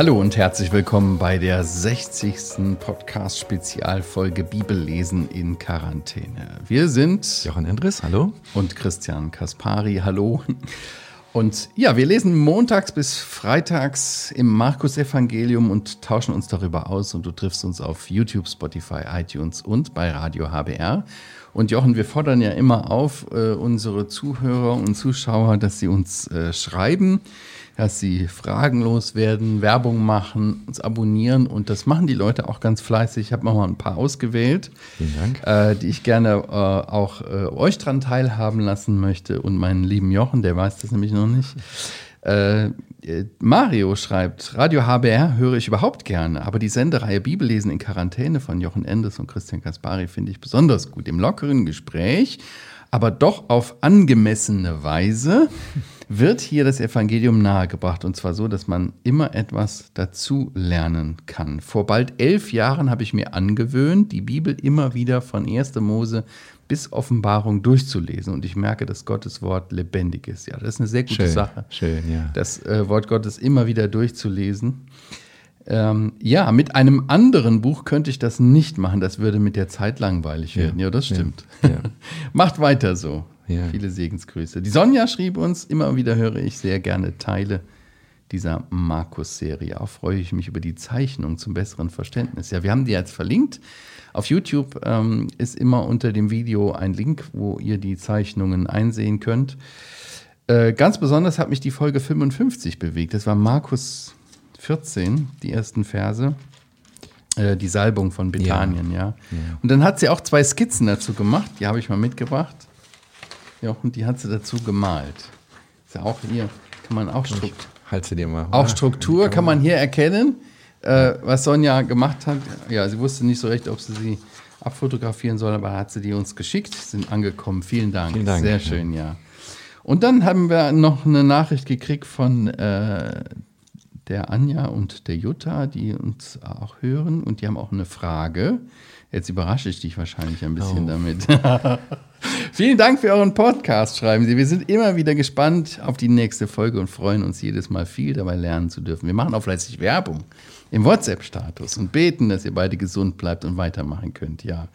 Hallo und herzlich willkommen bei der 60. Podcast-Spezialfolge Bibellesen in Quarantäne. Wir sind Jochen Endres, hallo. Und Christian Kaspari, hallo. Und ja, wir lesen montags bis freitags im Markus-Evangelium und tauschen uns darüber aus. Und du triffst uns auf YouTube, Spotify, iTunes und bei Radio HBR. Und Jochen, wir fordern ja immer auf, äh, unsere Zuhörer und Zuschauer, dass sie uns äh, schreiben dass sie fragenlos werden, Werbung machen, uns abonnieren und das machen die Leute auch ganz fleißig. Ich habe mal ein paar ausgewählt. Äh, die ich gerne äh, auch äh, euch dran teilhaben lassen möchte und meinen lieben Jochen, der weiß das nämlich noch nicht. Äh, Mario schreibt, Radio HBR höre ich überhaupt gerne, aber die Sendereihe Bibellesen in Quarantäne von Jochen Endes und Christian Kaspari finde ich besonders gut. Im lockeren Gespräch, aber doch auf angemessene Weise wird hier das Evangelium nahegebracht. Und zwar so, dass man immer etwas dazu lernen kann. Vor bald elf Jahren habe ich mir angewöhnt, die Bibel immer wieder von 1. Mose bis Offenbarung durchzulesen. Und ich merke, dass Gottes Wort lebendig ist. Ja, das ist eine sehr gute schön, Sache. Schön, ja. Das äh, Wort Gottes immer wieder durchzulesen. Ähm, ja, mit einem anderen Buch könnte ich das nicht machen. Das würde mit der Zeit langweilig werden. Ja, ja das stimmt. Ja, Macht weiter so. Viele Segensgrüße. Die Sonja schrieb uns, immer wieder höre ich sehr gerne Teile dieser Markus-Serie. Auch freue ich mich über die Zeichnung zum besseren Verständnis. Ja, wir haben die jetzt verlinkt. Auf YouTube ähm, ist immer unter dem Video ein Link, wo ihr die Zeichnungen einsehen könnt. Äh, ganz besonders hat mich die Folge 55 bewegt. Das war Markus 14, die ersten Verse. Äh, die Salbung von Bethanien, ja. ja. ja. Und dann hat sie auch zwei Skizzen dazu gemacht. Die habe ich mal mitgebracht. Ja, und die hat sie dazu gemalt. Ist ja auch hier, kann man auch Struktur. Halt sie dir mal. Auch Struktur kann man hier erkennen, äh, was Sonja gemacht hat. Ja, sie wusste nicht so recht, ob sie sie abfotografieren soll, aber hat sie die uns geschickt, sind angekommen. Vielen Dank. Vielen Dank. Sehr schön, ja. Und dann haben wir noch eine Nachricht gekriegt von äh, der Anja und der Jutta, die uns auch hören und die haben auch eine Frage. Jetzt überrasche ich dich wahrscheinlich ein bisschen oh. damit. Vielen Dank für euren Podcast, schreiben Sie. Wir sind immer wieder gespannt auf die nächste Folge und freuen uns jedes Mal viel dabei lernen zu dürfen. Wir machen auch fleißig Werbung im WhatsApp-Status und beten, dass ihr beide gesund bleibt und weitermachen könnt. Ja.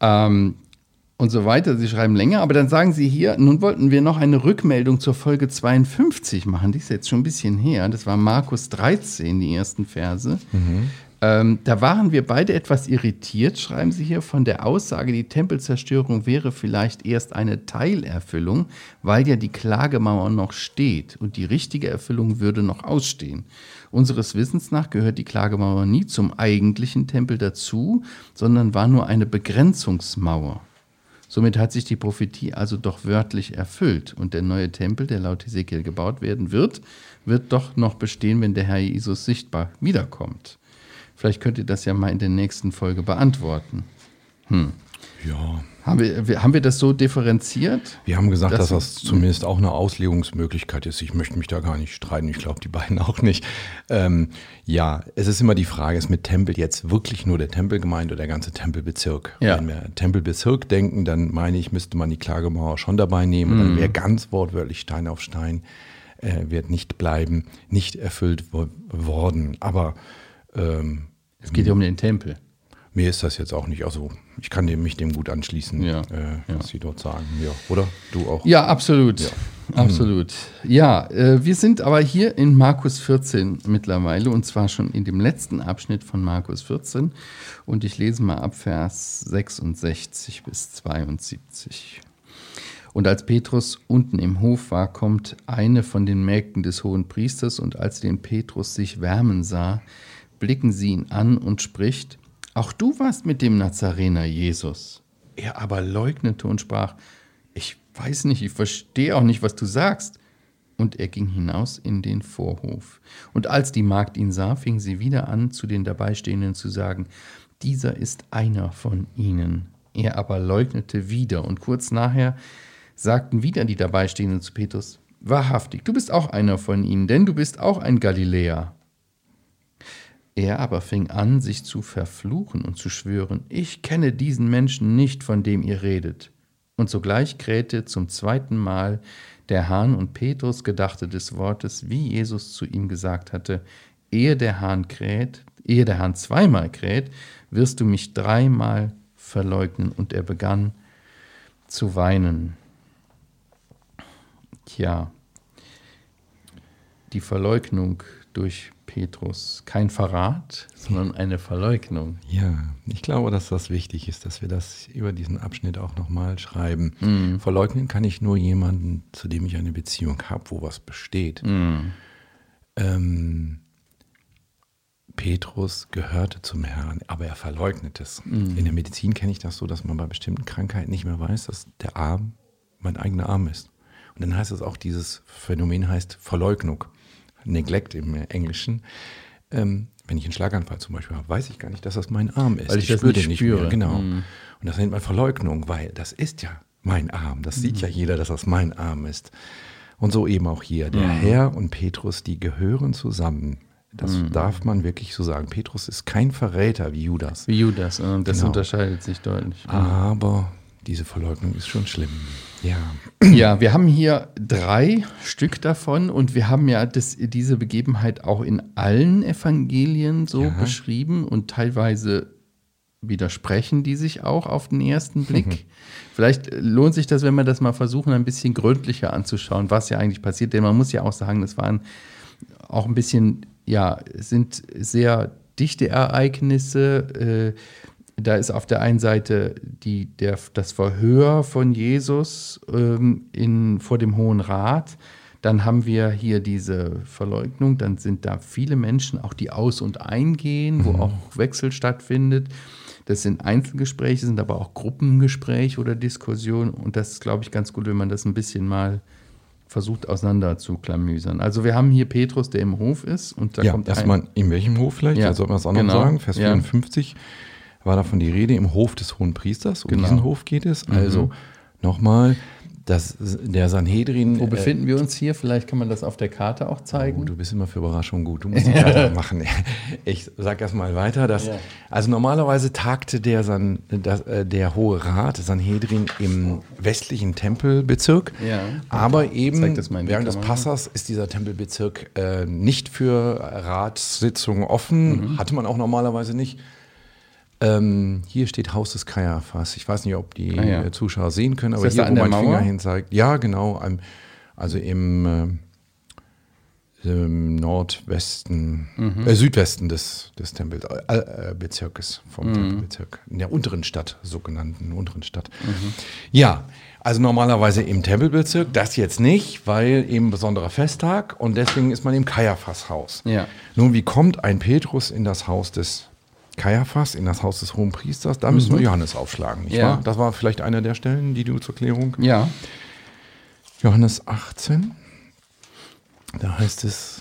Ähm, und so weiter. Sie schreiben länger, aber dann sagen Sie hier, nun wollten wir noch eine Rückmeldung zur Folge 52 machen. Die ist jetzt schon ein bisschen her. Das war Markus 13, die ersten Verse. Mhm. Ähm, da waren wir beide etwas irritiert, schreiben Sie hier, von der Aussage, die Tempelzerstörung wäre vielleicht erst eine Teilerfüllung, weil ja die Klagemauer noch steht und die richtige Erfüllung würde noch ausstehen. Unseres Wissens nach gehört die Klagemauer nie zum eigentlichen Tempel dazu, sondern war nur eine Begrenzungsmauer. Somit hat sich die Prophetie also doch wörtlich erfüllt und der neue Tempel, der laut Ezekiel gebaut werden wird, wird doch noch bestehen, wenn der Herr Jesus sichtbar wiederkommt. Vielleicht könnt ihr das ja mal in der nächsten Folge beantworten. Hm. Ja. Haben wir, haben wir das so differenziert? Wir haben gesagt, dass, dass das zumindest auch eine Auslegungsmöglichkeit ist. Ich möchte mich da gar nicht streiten. Ich glaube, die beiden auch nicht. Ähm, ja, es ist immer die Frage, ist mit Tempel jetzt wirklich nur der Tempel gemeint oder der ganze Tempelbezirk? Ja. Wenn wir Tempelbezirk denken, dann meine ich, müsste man die Klagemauer schon dabei nehmen. Mhm. Dann wäre ganz wortwörtlich Stein auf Stein, äh, wird nicht bleiben, nicht erfüllt worden. Aber ähm, es geht ja um den Tempel. Mir ist das jetzt auch nicht, also ich kann dem, mich dem gut anschließen, ja, äh, was ja. Sie dort sagen. Ja, oder? Du auch? Ja, absolut. Ja. Absolut. Ja, äh, wir sind aber hier in Markus 14 mittlerweile und zwar schon in dem letzten Abschnitt von Markus 14 und ich lese mal ab Vers 66 bis 72. Und als Petrus unten im Hof war, kommt eine von den Mägden des hohen Priesters und als den Petrus sich wärmen sah, blicken sie ihn an und spricht, auch du warst mit dem Nazarener Jesus. Er aber leugnete und sprach, ich weiß nicht, ich verstehe auch nicht, was du sagst. Und er ging hinaus in den Vorhof. Und als die Magd ihn sah, fing sie wieder an, zu den Dabeistehenden zu sagen, dieser ist einer von ihnen. Er aber leugnete wieder, und kurz nachher sagten wieder die Dabeistehenden zu Petrus, Wahrhaftig, du bist auch einer von ihnen, denn du bist auch ein Galiläer. Er aber fing an, sich zu verfluchen und zu schwören, ich kenne diesen Menschen nicht, von dem ihr redet. Und sogleich krähte zum zweiten Mal der Hahn und Petrus gedachte des Wortes, wie Jesus zu ihm gesagt hatte, ehe der Hahn kräht, ehe der Hahn zweimal kräht, wirst du mich dreimal verleugnen. Und er begann zu weinen. Tja, die Verleugnung durch Petrus. Kein Verrat, sondern eine Verleugnung. Ja, ich glaube, dass das wichtig ist, dass wir das über diesen Abschnitt auch nochmal schreiben. Mm. Verleugnen kann ich nur jemanden, zu dem ich eine Beziehung habe, wo was besteht. Mm. Ähm, Petrus gehörte zum Herrn, aber er verleugnet es. Mm. In der Medizin kenne ich das so, dass man bei bestimmten Krankheiten nicht mehr weiß, dass der Arm mein eigener Arm ist. Und dann heißt es auch, dieses Phänomen heißt Verleugnung. Neglect im Englischen. Ähm, wenn ich einen Schlaganfall zum Beispiel habe, weiß ich gar nicht, dass das mein Arm ist. Weil ich, ich das spüre den nicht spüre. mehr. Genau. Mm. Und das nennt man Verleugnung, weil das ist ja mein Arm. Das mm. sieht ja jeder, dass das mein Arm ist. Und so eben auch hier. Der mm. Herr und Petrus, die gehören zusammen. Das mm. darf man wirklich so sagen. Petrus ist kein Verräter wie Judas. Wie Judas, das genau. unterscheidet sich deutlich. Aber diese Verleugnung ist schon schlimm. Ja. Ja, wir haben hier drei Stück davon und wir haben ja das, diese Begebenheit auch in allen Evangelien so ja. beschrieben und teilweise widersprechen die sich auch auf den ersten Blick. Mhm. Vielleicht lohnt sich das, wenn wir das mal versuchen, ein bisschen gründlicher anzuschauen, was ja eigentlich passiert. Denn man muss ja auch sagen, das waren auch ein bisschen, ja, sind sehr dichte Ereignisse. Äh, da ist auf der einen Seite die, der, das Verhör von Jesus ähm, in, vor dem Hohen Rat. Dann haben wir hier diese Verleugnung. Dann sind da viele Menschen, auch die aus- und eingehen, wo mhm. auch Wechsel stattfindet. Das sind Einzelgespräche, sind aber auch Gruppengespräche oder Diskussionen. Und das ist, glaube ich, ganz gut, wenn man das ein bisschen mal versucht auseinander zu klamüsern. Also wir haben hier Petrus, der im Hof ist und da ja, kommt erstmal in welchem Hof vielleicht? Ja, soll man das auch genau. noch sagen? Vers ja. 54 war davon die Rede im Hof des Hohen Priesters. Um genau. diesen Hof geht es. Mhm. Also nochmal, dass der Sanhedrin. Wo äh, befinden äh, wir uns hier? Vielleicht kann man das auf der Karte auch zeigen. Oh, du bist immer für Überraschungen gut. Du musst die machen. Ich sage erst mal weiter. Dass, ja. Also normalerweise tagte der, San, das, äh, der Hohe Rat, Sanhedrin, im westlichen Tempelbezirk. Ja. Aber eben während des Passers ist dieser Tempelbezirk äh, nicht für Ratssitzungen offen. Mhm. Hatte man auch normalerweise nicht. Ähm, hier steht Haus des Kajafas. Ich weiß nicht, ob die ah, ja. Zuschauer sehen können, aber hier, wo mein Mauer? Finger hin zeigt. Ja, genau. Also im, äh, im Nordwesten, mhm. äh, Südwesten des, des Tempelbezirkes, äh, vom mhm. Tempelbezirk. In der unteren Stadt, sogenannten unteren Stadt. Mhm. Ja, also normalerweise im Tempelbezirk, das jetzt nicht, weil eben besonderer Festtag und deswegen ist man im Kajafas-Haus. Ja. Nun, wie kommt ein Petrus in das Haus des Kaiaphas in das Haus des Hohen Priesters, da müssen mhm. wir Johannes aufschlagen, nicht ja. wahr? Das war vielleicht eine der Stellen, die du zur Klärung. Ja. Johannes 18, da heißt es,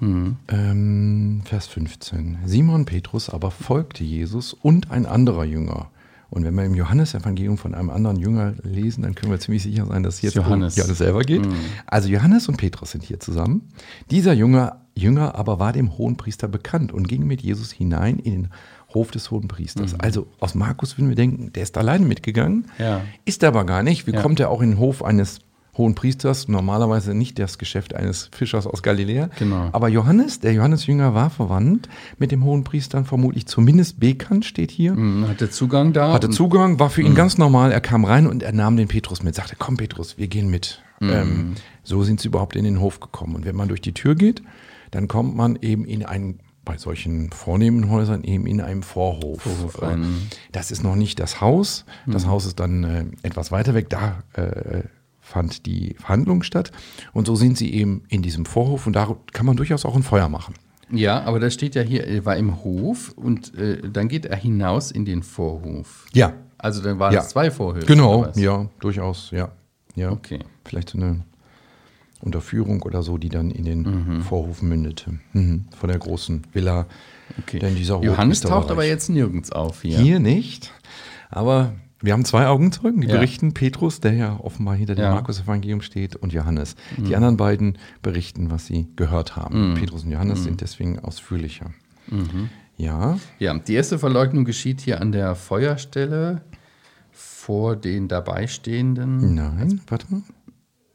mhm. ähm, Vers 15: Simon Petrus aber folgte Jesus und ein anderer Jünger. Und wenn wir im Johannesevangelium von einem anderen Jünger lesen, dann können wir ziemlich sicher sein, dass es jetzt Johannes. um Johannes selber geht. Mhm. Also Johannes und Petrus sind hier zusammen. Dieser Jünger, Jünger aber war dem Hohenpriester bekannt und ging mit Jesus hinein in den Hof des Hohen Priesters. Mhm. Also aus Markus würden wir denken, der ist alleine mitgegangen, ja. ist aber gar nicht. Wie ja. kommt er auch in den Hof eines Hohen Priesters? Normalerweise nicht das Geschäft eines Fischers aus Galiläa. Genau. Aber Johannes, der Johannes-Jünger war verwandt mit dem Hohen Priestern, vermutlich zumindest bekannt, steht hier. Mhm, hatte Zugang da? Hatte Zugang, war für ihn mhm. ganz normal. Er kam rein und er nahm den Petrus mit, sagte, komm Petrus, wir gehen mit. Mhm. Ähm, so sind sie überhaupt in den Hof gekommen. Und wenn man durch die Tür geht, dann kommt man eben in einen bei solchen vornehmen Häusern eben in einem Vorhof. Vorhof äh, das ist noch nicht das Haus. Das. Haus ist dann äh, etwas weiter weg. Da äh, fand die Verhandlung statt. Und so sind sie eben in diesem Vorhof und da kann man durchaus auch ein Feuer machen. Ja, aber da steht ja hier, er war im Hof und äh, dann geht er hinaus in den Vorhof. Ja. Also dann waren ja. es zwei Vorhöfe. Genau, ja, durchaus, ja. ja. Okay. Vielleicht so eine Unterführung oder so, die dann in den mhm. Vorhof mündete. Mhm. Von der großen Villa. Okay. Denn dieser Johannes taucht aber jetzt nirgends auf hier. Hier nicht. Aber wir haben zwei Augenzeugen, die ja. berichten. Petrus, der ja offenbar hinter dem ja. Markus-Evangelium steht, und Johannes. Mhm. Die anderen beiden berichten, was sie gehört haben. Mhm. Petrus und Johannes mhm. sind deswegen ausführlicher. Mhm. Ja. Ja, die erste Verleugnung geschieht hier an der Feuerstelle vor den Dabeistehenden. Nein, warte mal.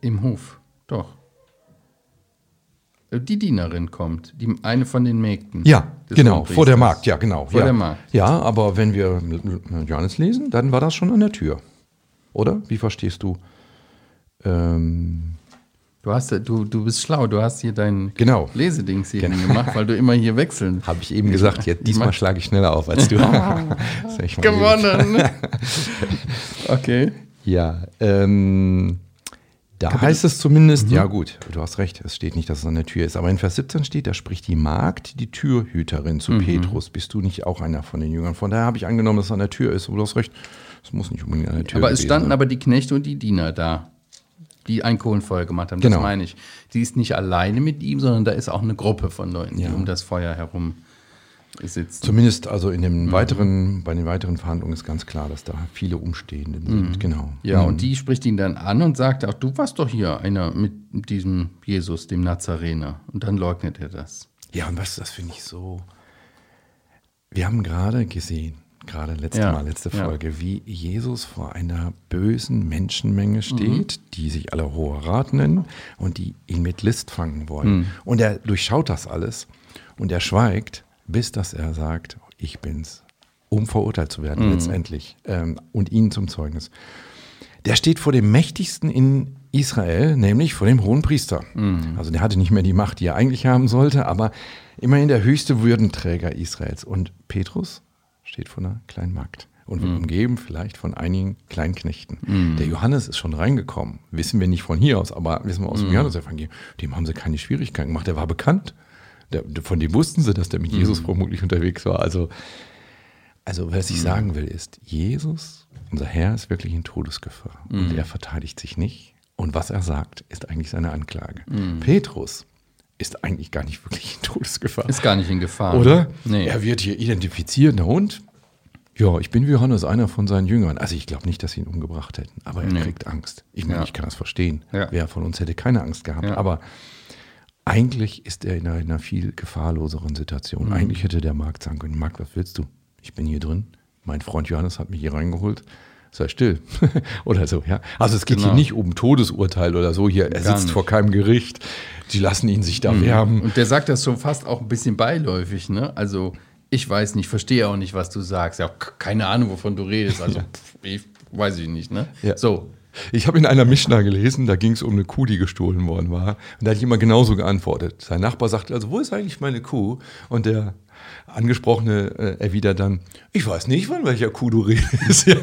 Im Hof. Doch. Äh, Die Dienerin kommt, die, eine von den Mägden. Ja, genau, vor der Magd, ja, genau. Vor ja. der Magd. Ja, aber wenn wir Johannes lesen, dann war das schon an der Tür. Oder? Wie verstehst du? Ähm, Du, hast, ja- du, du bist schlau, du hast hier dein Genau. Lesedings hier Genau. gemacht, weil du immer hier wechseln. Habe ich eben gesagt, jetzt, diesmal schlage ich schneller auf als du. Ehrlich. Gewonnen! okay. Ja, ähm, da heißt es zumindest, ja gut, du hast recht, es steht nicht, dass es an der Tür ist, aber in Vers 17 steht, da spricht die Magd, die Türhüterin zu Petrus, bist du nicht auch einer von den Jüngern? Von daher habe ich angenommen, dass es an der Tür ist, aber du hast recht, es muss nicht unbedingt an der Tür Aber es standen sein. aber die Knechte und die Diener da, die ein Kohlenfeuer gemacht haben. Genau. Das meine ich. Die ist nicht alleine mit ihm, sondern da ist auch eine Gruppe von Leuten, Ja. die um das Feuer herum sitzen. Zumindest also in Mhm. den weiteren, bei den weiteren Verhandlungen ist ganz klar, dass da viele Umstehenden sind, genau. Mhm. Ja, und die spricht ihn dann an und sagt auch, du warst doch hier einer mit diesem Jesus, dem Nazarener. Und dann leugnet er das. Ja, und was, das finde ich so. Wir haben gerade gesehen, gerade letzte Ja, Mal, letzte ja. Folge, wie Jesus vor einer bösen Menschenmenge steht, Mhm. die sich alle Hoher Rat nennen und die ihn mit List fangen wollen. Mhm. Und er durchschaut das alles und er schweigt, bis dass er sagt, ich bin's, um verurteilt zu Mhm. werden letztendlich ähm, und ihnen zum Zeugnis. Der steht vor dem Mächtigsten in Israel, nämlich vor dem hohen Priester. Also der hatte nicht mehr die Macht, die er eigentlich haben sollte, aber immerhin der höchste Würdenträger Israels. Und Petrus steht vor einer kleinen Magd und wird umgeben vielleicht von einigen kleinen Knechten. Der Johannes ist schon reingekommen, wissen wir nicht von hier aus, aber wissen wir aus dem Johannesevangelium. Dem haben sie keine Schwierigkeiten gemacht, der war bekannt. Der, von dem wussten sie, dass der mit Jesus vermutlich unterwegs war. Also also, was ich sagen will, ist, Jesus, unser Herr, ist wirklich in Todesgefahr. Und er verteidigt sich nicht. Und was er sagt, ist eigentlich seine Anklage. Petrus ist eigentlich gar nicht wirklich in Todesgefahr. Ist gar nicht in Gefahr. Oder? Nee. Er wird hier identifiziert, na und? Ja, ich bin wie Johannes, einer von seinen Jüngern. Also ich glaube nicht, dass sie ihn umgebracht hätten, aber er Nee. kriegt Angst. Ich meine, Ja. ich kann das verstehen. Ja. Wer von uns hätte keine Angst gehabt. Ja. Aber eigentlich ist er in einer, in einer viel gefahrloseren Situation. Mhm. Eigentlich hätte der Markt sagen können, Marc, was willst du? Ich bin hier drin. Mein Freund Johannes hat mich hier reingeholt. Sei still. oder so, ja. Also es geht Genau. hier nicht um Todesurteil oder so. Hier, er Gar sitzt nicht. Mhm. vor keinem Gericht. Die lassen ihn sich da wärmen. Und der sagt das schon fast auch ein bisschen beiläufig, ne? Also, ich weiß nicht, verstehe auch nicht, was du sagst. Ja, keine Ahnung, wovon du redest. Also, pff, ich weiß ich nicht, ne? Ja. So. Ich habe in einer Mishnah gelesen, da ging es um eine Kuh, die gestohlen worden war. Und da hat jemand genauso geantwortet. Sein Nachbar sagte, also wo ist eigentlich meine Kuh? Und der Angesprochene äh, erwidert dann, ich weiß nicht, von welcher Kuh du redest. Ja.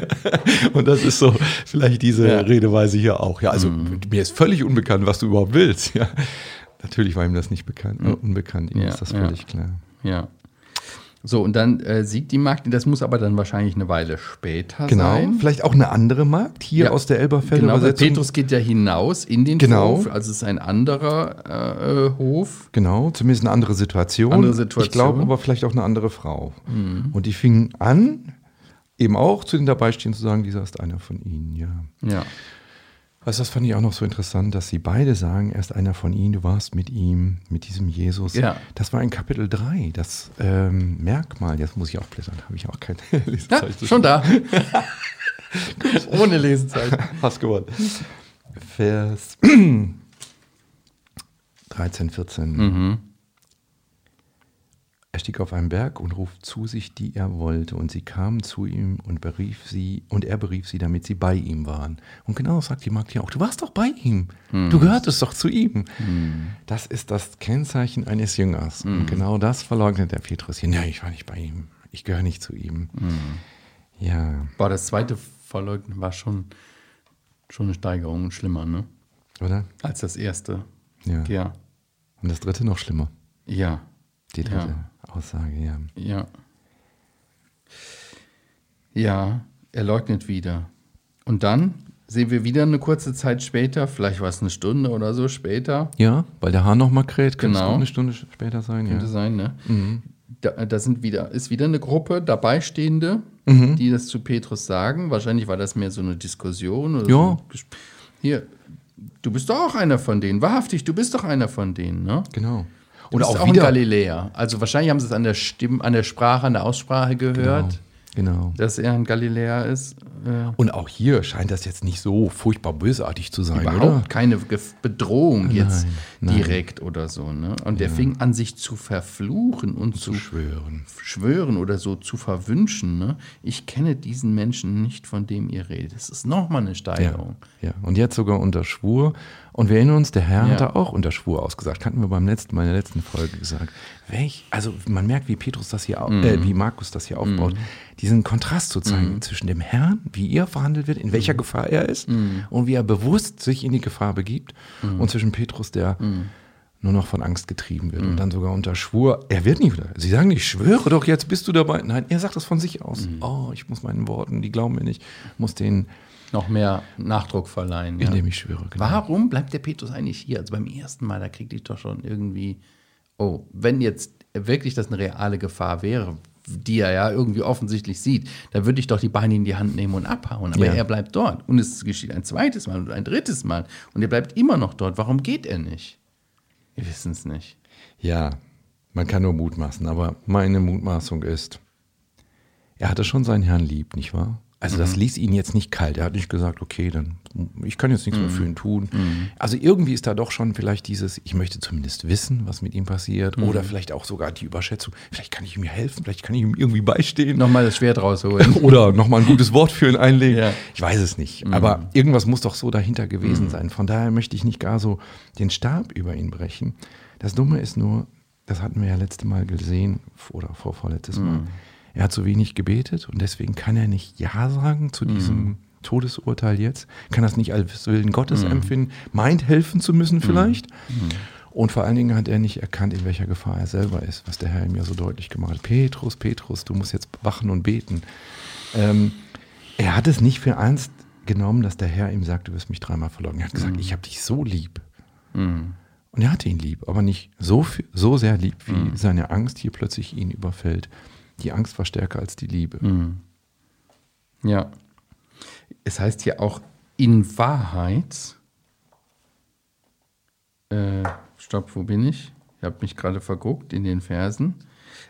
Und das ist so vielleicht diese Ja. Redeweise hier auch. Ja, also mir ist völlig unbekannt, was du überhaupt willst. Ja. Natürlich war ihm das nicht bekannt, äh, unbekannt, ihm ist das völlig klar. Ja. So, und dann äh, sieht die Magd, das muss aber dann wahrscheinlich eine Weile später Genau, sein. vielleicht auch eine andere Magd hier Ja. aus der Elberfelder Genau, weil. Petrus geht ja hinaus in den Genau. Hof, also es ist ein anderer äh, Hof. Genau, zumindest eine andere Situation. Andere Situation. Mhm. Ich glaube aber vielleicht auch eine andere Frau. Und die fingen an, eben auch zu den Dabeistehenden zu sagen, dieser ist einer von ihnen, ja. Ja. Also das fand ich auch noch so interessant, dass sie beide sagen, er ist einer von ihnen, du warst mit ihm, mit diesem Jesus. Ja. Das war in Kapitel 3, das ähm, Merkmal, jetzt muss ich auch blättern, habe ich auch keine ja Lesezeit. schon da. Ohne Lesezeit. Hast gewonnen. Vers 13, 14. Mhm. Er stieg auf einen Berg und ruft zu sich, die er wollte, und sie kamen zu ihm und berief sie, und er berief sie, damit sie bei ihm waren. Und genau das sagt die Magd ja auch, du warst doch bei ihm, Mhm. du gehörtest doch zu ihm. Das ist das Kennzeichen eines Jüngers. Mhm. Und genau das verleugnet der Petrus hier. Nein, ich war nicht bei ihm, ich gehöre nicht zu ihm. Mhm. Ja, Boah, das zweite Verleugnen war schon, schon eine Steigerung und schlimmer, ne? oder? Als das erste. Ja. Ja. Und das dritte noch schlimmer, Ja. die dritte Ja. Aussage, ja. Ja. Ja, er leugnet wieder. Und dann sehen wir wieder eine kurze Zeit später, vielleicht war es eine Stunde oder so später, Ja, weil der Hahn noch mal kräht, könnte es Genau. auch eine Stunde später sein. Ja. könnte sein, ne? Mhm. Da, da sind wieder, ist wieder eine Gruppe Dabeistehende, Mhm. die das zu Petrus sagen. Wahrscheinlich war das mehr so eine Diskussion oder Ja. so. Hier, du bist doch auch einer von denen. Wahrhaftig, du bist doch einer von denen, ne? Genau. Bist auch auch wieder. Galiläa. Also wahrscheinlich haben sie es an der Stimme, an der Sprache, an der Aussprache gehört. Genau. dass er ein Galiläer ist. Äh, Und auch hier scheint das jetzt nicht so furchtbar bösartig zu sein, überhaupt oder? keine Bedrohung jetzt nein. direkt oder so. Ne? Und der fing an, sich zu verfluchen und zu Schwören. schwören oder so zu verwünschen. Ne? Ich kenne diesen Menschen nicht, von dem ihr redet. Das ist nochmal eine Ja, Steigerung. ja. Und jetzt sogar unter Schwur. Und wir erinnern uns, der Herr Ja. hat da auch unter Schwur ausgesagt. Hatten wir beim letzten Mal in der letzten Folge gesagt. Welch, also man merkt, wie Petrus das hier, Mhm. äh, wie Markus das hier aufbaut, diesen Kontrast zu zeigen zwischen dem Herrn, wie er verhandelt wird, in welcher Mhm. Gefahr er ist und wie er bewusst sich in die Gefahr begibt, Mhm. und zwischen Petrus, der nur noch von Angst getrieben wird und dann sogar unter Schwur, er wird nicht wieder. Sie sagen nicht, schwöre doch, jetzt bist du dabei. Nein, er sagt das von sich aus. Mhm. Oh, ich muss meinen Worten, die glauben mir nicht, muss denen, Noch mehr Nachdruck verleihen. Ja. indem ich schwöre. Genau. Warum bleibt der Petrus eigentlich hier? Also beim ersten Mal, da kriegte ich doch schon irgendwie, oh, wenn jetzt wirklich das eine reale Gefahr wäre, die er ja irgendwie offensichtlich sieht, dann würde ich doch die Beine in die Hand nehmen und abhauen. Aber Ja. er bleibt dort. Und es geschieht ein zweites Mal und ein drittes Mal. Und er bleibt immer noch dort. Warum geht er nicht? Wir wissen es nicht. Ja, man kann nur mutmaßen, aber meine Mutmaßung ist, er hatte schon seinen Herrn lieb, nicht wahr? Also das ließ ihn jetzt nicht kalt. Er hat nicht gesagt, okay, dann ich kann jetzt nichts mehr für ihn tun. Also irgendwie ist da doch schon vielleicht dieses, ich möchte zumindest wissen, was mit ihm passiert, oder vielleicht auch sogar die Überschätzung. Vielleicht kann ich ihm helfen, vielleicht kann ich ihm irgendwie beistehen. Nochmal das Schwert rausholen. Oder nochmal ein gutes Wort für ihn einlegen. Ja. Ich weiß es nicht. Aber irgendwas muss doch so dahinter gewesen sein. Von daher möchte ich nicht gar so den Stab über ihn brechen. Das Dumme ist nur, das hatten wir ja letzte Mal gesehen oder vor vorletztes Mal. Er hat so wenig gebetet und deswegen kann er nicht Ja sagen zu diesem Todesurteil jetzt. Kann das nicht als Willen Gottes empfinden, meint helfen zu müssen vielleicht. Und vor allen Dingen hat er nicht erkannt, in welcher Gefahr er selber ist, was der Herr ihm ja so deutlich gemacht hat. Petrus, Petrus, du musst jetzt wachen und beten. Ähm, er hat es nicht für ernst genommen, dass der Herr ihm sagt, du wirst mich dreimal verloren. Er hat gesagt, ich habe dich so lieb. Und er hatte ihn lieb, aber nicht so, so sehr lieb, wie seine Angst hier plötzlich ihn überfällt. Die Angst war stärker als die Liebe. Ja. Es heißt hier auch in Wahrheit. Äh, stopp, wo bin ich? Ich habe mich gerade verguckt in den Versen.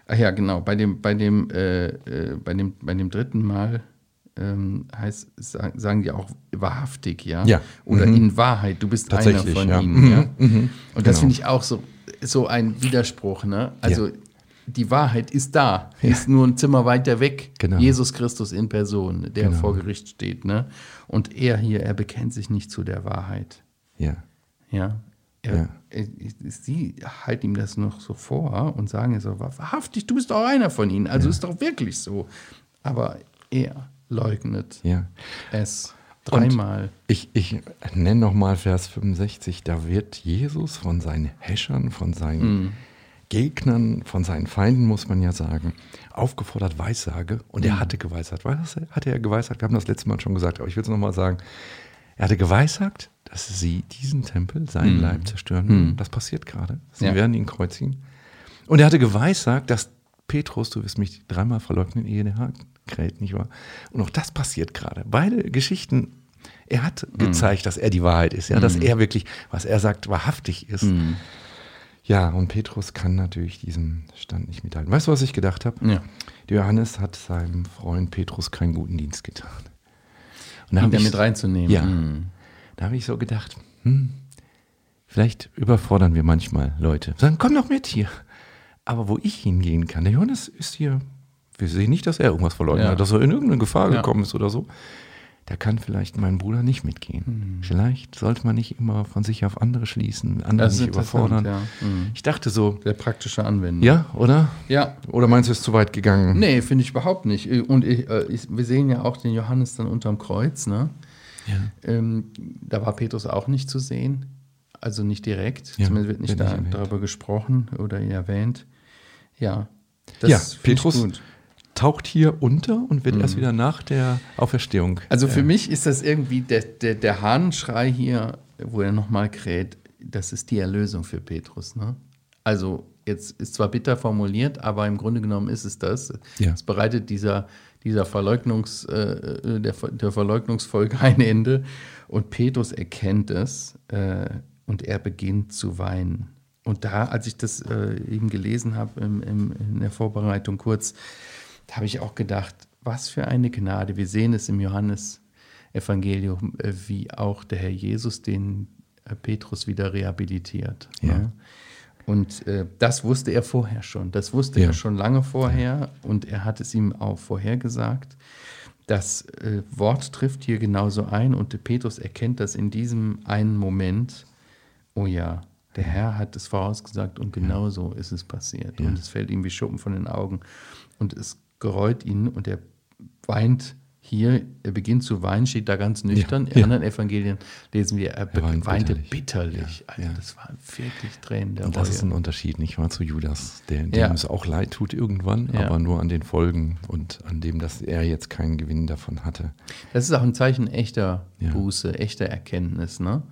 Ach ja, genau. Bei dem, bei dem, äh, äh, bei dem, bei dem dritten Mal ähm, heißt, sa- sagen die auch wahrhaftig, ja? Ja. Oder Mhm. in Wahrheit, du bist einer von ja. ihnen, Mhm, ja? mhm. Und das Genau. finde ich auch so, so ein Widerspruch, ne? Also die Wahrheit ist da, ist nur ein Zimmer weiter weg. Genau. Jesus Christus in Person, der Genau. vor Gericht steht, ne? Und er hier, er bekennt sich nicht zu der Wahrheit, Ja. ja? Er, Ja. er, sie halten ihm das noch so vor und sagen es so, wahrhaftig, du bist auch einer von ihnen, also ist doch wirklich so. Aber er leugnet ja. es dreimal. Ich, ich nenne nochmal Vers 65. Da wird Jesus von seinen Häschern, von seinen Gegnern, von seinen Feinden, muss man ja sagen, aufgefordert, Weissage. Und er hatte geweissagt. Was hatte er geweissagt? Wir haben das letzte Mal schon gesagt, aber ich will es nochmal sagen. Er hatte geweissagt, dass sie diesen Tempel, seinen Leib zerstören. würden. Das passiert gerade. Sie Ja. werden ihn kreuzigen. Und er hatte geweissagt, dass Petrus, du wirst mich dreimal verleugnen, ehe der Haken kräht, nicht wahr? Und auch das passiert gerade. Beide Geschichten, er hat gezeigt, dass er die Wahrheit ist, ja, dass er wirklich, was er sagt, wahrhaftig ist. Ja, und Petrus kann natürlich diesem Stand nicht mithalten. Weißt du, was ich gedacht habe? Ja. Der Johannes hat seinem Freund Petrus keinen guten Dienst getan. Und da Ihn ich- damit reinzunehmen. Ja. Mhm. Da habe ich so gedacht, hm, vielleicht überfordern wir manchmal Leute. Sagen, komm doch mit hier. Aber wo ich hingehen kann, der Johannes ist hier, wir sehen nicht, dass er irgendwas verloren Ja. hat, dass er in irgendeine Gefahr Ja. gekommen ist oder so. Da kann vielleicht mein Bruder nicht mitgehen. Hm. Vielleicht sollte man nicht immer von sich auf andere schließen, andere nicht überfordern. ja. Mhm. Ich dachte so, Sehr praktische Anwendung. ja, oder? Ja, Oder meinst du, es ist zu weit gegangen? Nee, finde ich überhaupt nicht. Und ich, äh, ich, wir sehen ja auch den Johannes dann unterm Kreuz. Ne? Ja. Ähm, da war Petrus auch nicht zu sehen. Also nicht direkt. Ja, Zumindest wird nicht, da, nicht darüber gesprochen oder erwähnt. Ja. Das Ja, Petrus gut. Taucht hier unter und wird Mhm. erst wieder nach der Auferstehung. Also für mich ist das irgendwie der, der, der Hahnenschrei hier, wo er nochmal kräht, das ist die Erlösung für Petrus. Ne? Also jetzt ist zwar bitter formuliert, aber im Grunde genommen ist es das. Ja. Es bereitet dieser, dieser Verleugnungs, äh, der, der Verleugnungsfolge ein Ende. Und Petrus erkennt es äh, und er beginnt zu weinen. Und da, als ich das äh, eben gelesen habe in der Vorbereitung kurz, da habe ich auch gedacht, was für eine Gnade. Wir sehen es im Johannesevangelium, äh, wie auch der Herr Jesus den äh, Petrus wieder rehabilitiert. Ja. Ne? Und äh, das wusste er vorher schon. Das wusste Ja. er schon lange vorher und er hat es ihm auch vorhergesagt. Das äh, Wort trifft hier genauso ein und Petrus erkennt das in diesem einen Moment. Oh ja, der Herr hat es vorausgesagt und genau so ist es passiert. Ja. Und es fällt ihm wie Schuppen von den Augen und es gereut ihn und er weint hier, er beginnt zu weinen, steht da ganz nüchtern. In ja. anderen Evangelien lesen wir, er, Er weint weinte bitterlich. bitterlich. Ja, Also das waren wirklich Tränen der Und das ist Reue. ein Unterschied, nicht wahr, zu Judas, der, dem es auch leid tut irgendwann, aber nur an den Folgen und an dem, dass er jetzt keinen Gewinn davon hatte. Das ist auch ein Zeichen echter. Buße, echter Erkenntnis. Ne?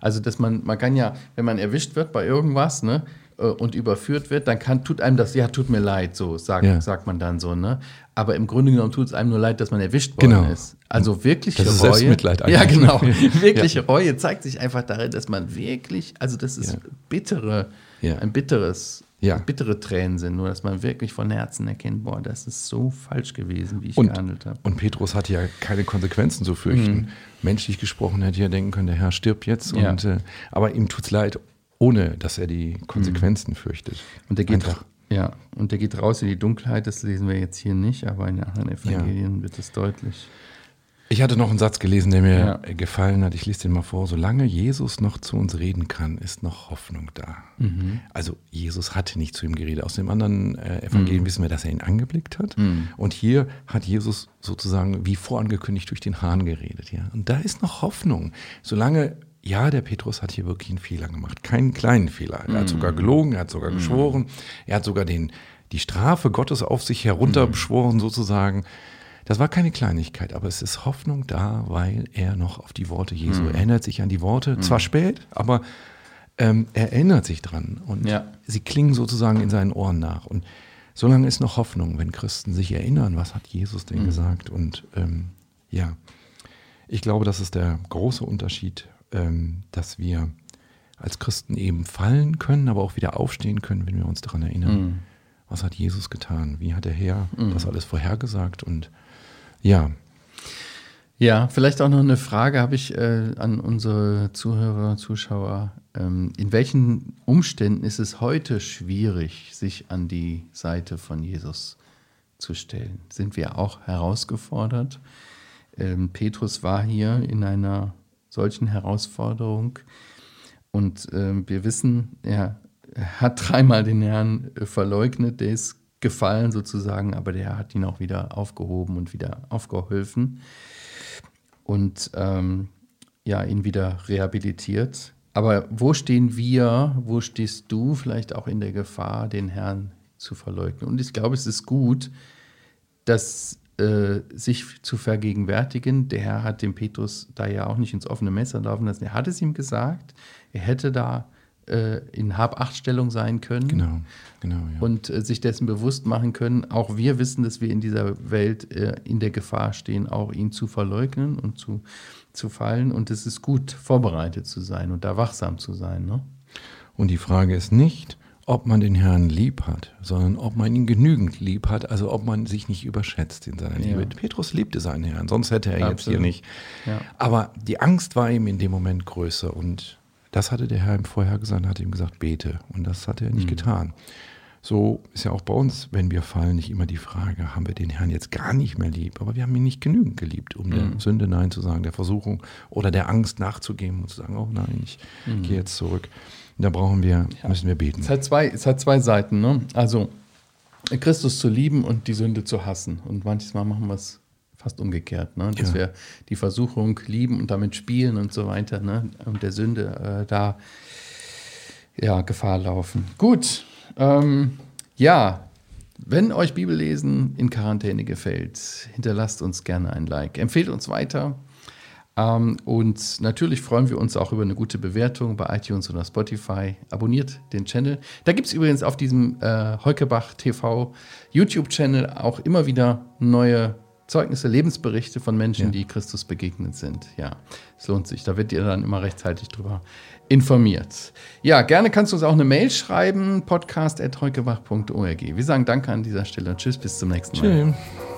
Also, dass man, man kann ja, wenn man erwischt wird bei irgendwas ne, und überführt wird, dann kann, tut einem das, ja, tut mir leid, so sagt, Ja. sagt man dann so. Ne? Aber im Grunde genommen tut es einem nur leid, dass man erwischt worden Genau. ist. Also wirkliche Das ist Reue. Selbstmitleid Ja, genau. Wirkliche Reue zeigt sich einfach darin, dass man wirklich, also das ist Ja. bittere, Ja. ein bitteres, Ja. bittere Tränen sind, nur dass man wirklich von Herzen erkennt, boah, das ist so falsch gewesen, wie ich Und, gehandelt habe. und Petrus hatte ja keine Konsequenzen zu fürchten. Menschlich gesprochen hätte er denken können, der Herr stirbt jetzt. Mhm. Ja. Und, äh, aber ihm tut es leid, ohne dass er die Konsequenzen fürchtet. Und der geht, Einfach. ja, und der geht raus in die Dunkelheit, das lesen wir jetzt hier nicht, aber in den anderen Evangelien wird es deutlich. Ich hatte noch einen Satz gelesen, der mir Ja. gefallen hat. Ich lese den mal vor. Solange Jesus noch zu uns reden kann, ist noch Hoffnung da. Mhm. Also Jesus hatte nicht zu ihm geredet. Aus dem anderen äh, Evangelien wissen wir, dass er ihn angeblickt hat. Mhm. Und hier hat Jesus sozusagen wie vorangekündigt durch den Hahn geredet. Ja? Und da ist noch Hoffnung. Solange, ja, der Petrus hat hier wirklich einen Fehler gemacht. Keinen kleinen Fehler. Er hat sogar gelogen, er hat sogar geschworen. Er hat sogar den, die Strafe Gottes auf sich herunterbeschworen sozusagen. Das war keine Kleinigkeit, aber es ist Hoffnung da, weil er noch auf die Worte Jesu erinnert sich an die Worte. Zwar spät, aber ähm, er erinnert sich dran und Ja. sie klingen sozusagen in seinen Ohren nach. Und solange ist noch Hoffnung, wenn Christen sich erinnern, was hat Jesus denn gesagt. Und ähm, ja, ich glaube, das ist der große Unterschied, ähm, dass wir als Christen eben fallen können, aber auch wieder aufstehen können, wenn wir uns daran erinnern. Was hat Jesus getan? Wie hat der Herr das alles vorhergesagt? Und ja, Ja, vielleicht auch noch eine Frage habe ich äh, an unsere Zuhörer, Zuschauer. Ähm, in welchen Umständen ist es heute schwierig, sich an die Seite von Jesus zu stellen? Sind wir auch herausgefordert? Ähm, Petrus war hier in einer solchen Herausforderung und ähm, wir wissen, er hat dreimal den Herrn äh, verleugnet, der ist gefallen sozusagen, aber der hat ihn auch wieder aufgehoben und wieder aufgeholfen und ähm, ja, ihn wieder rehabilitiert. Aber wo stehen wir, wo stehst du vielleicht auch in der Gefahr, den Herrn zu verleugnen? Und ich glaube, es ist gut, dass äh, sich zu vergegenwärtigen. Der Herr hat dem Petrus da ja auch nicht ins offene Messer laufen lassen. Er hat es ihm gesagt, er hätte da äh, in Hab-Acht-Stellung sein können genau, genau. Ja. und äh, sich dessen bewusst machen können. Auch wir wissen, dass wir in dieser Welt äh, in der Gefahr stehen, auch ihn zu verleugnen und zu, zu fallen. Und es ist gut, vorbereitet zu sein und da wachsam zu sein. Ne? Und die Frage ist nicht, ob man den Herrn lieb hat, sondern ob man ihn genügend lieb hat, also ob man sich nicht überschätzt in seiner Ja. Liebe. Petrus liebte seinen Herrn, sonst hätte er jetzt hier Absolut. nicht. Ja. Aber die Angst war ihm in dem Moment größer und das hatte der Herr ihm vorher gesagt, hat ihm gesagt, bete. Und das hat er nicht Mhm. getan. So ist ja auch bei uns, wenn wir fallen, nicht immer die Frage, haben wir den Herrn jetzt gar nicht mehr lieb, aber wir haben ihn nicht genügend geliebt, um der Mhm. Sünde Nein zu sagen, der Versuchung oder der Angst nachzugeben und zu sagen, oh nein, ich Mhm. gehe jetzt zurück. Da brauchen wir, müssen wir beten. Es hat zwei, es hat zwei Seiten. Ne? Also Christus zu lieben und die Sünde zu hassen. Und manchmal machen wir es fast umgekehrt, ne? dass Ja. wir die Versuchung lieben und damit spielen und so weiter ne? und der Sünde äh, da ja, Gefahr laufen. Gut, ähm, ja, wenn euch Bibellesen in Quarantäne gefällt, hinterlasst uns gerne ein Like. Empfehlt uns weiter. Ähm, und natürlich freuen wir uns auch über eine gute Bewertung bei iTunes oder Spotify. Abonniert den Channel. Da gibt es übrigens auf diesem äh, Heukebach TV YouTube-Channel auch immer wieder neue Zeugnisse, Lebensberichte von Menschen, Ja. die Christus begegnet sind. Ja, es lohnt sich. Da wird ihr dann immer rechtzeitig drüber informiert. Ja, gerne kannst du uns auch eine Mail schreiben, podcast.heukebach.org. Wir sagen Danke an dieser Stelle und tschüss, bis zum nächsten Mal. Tschüss.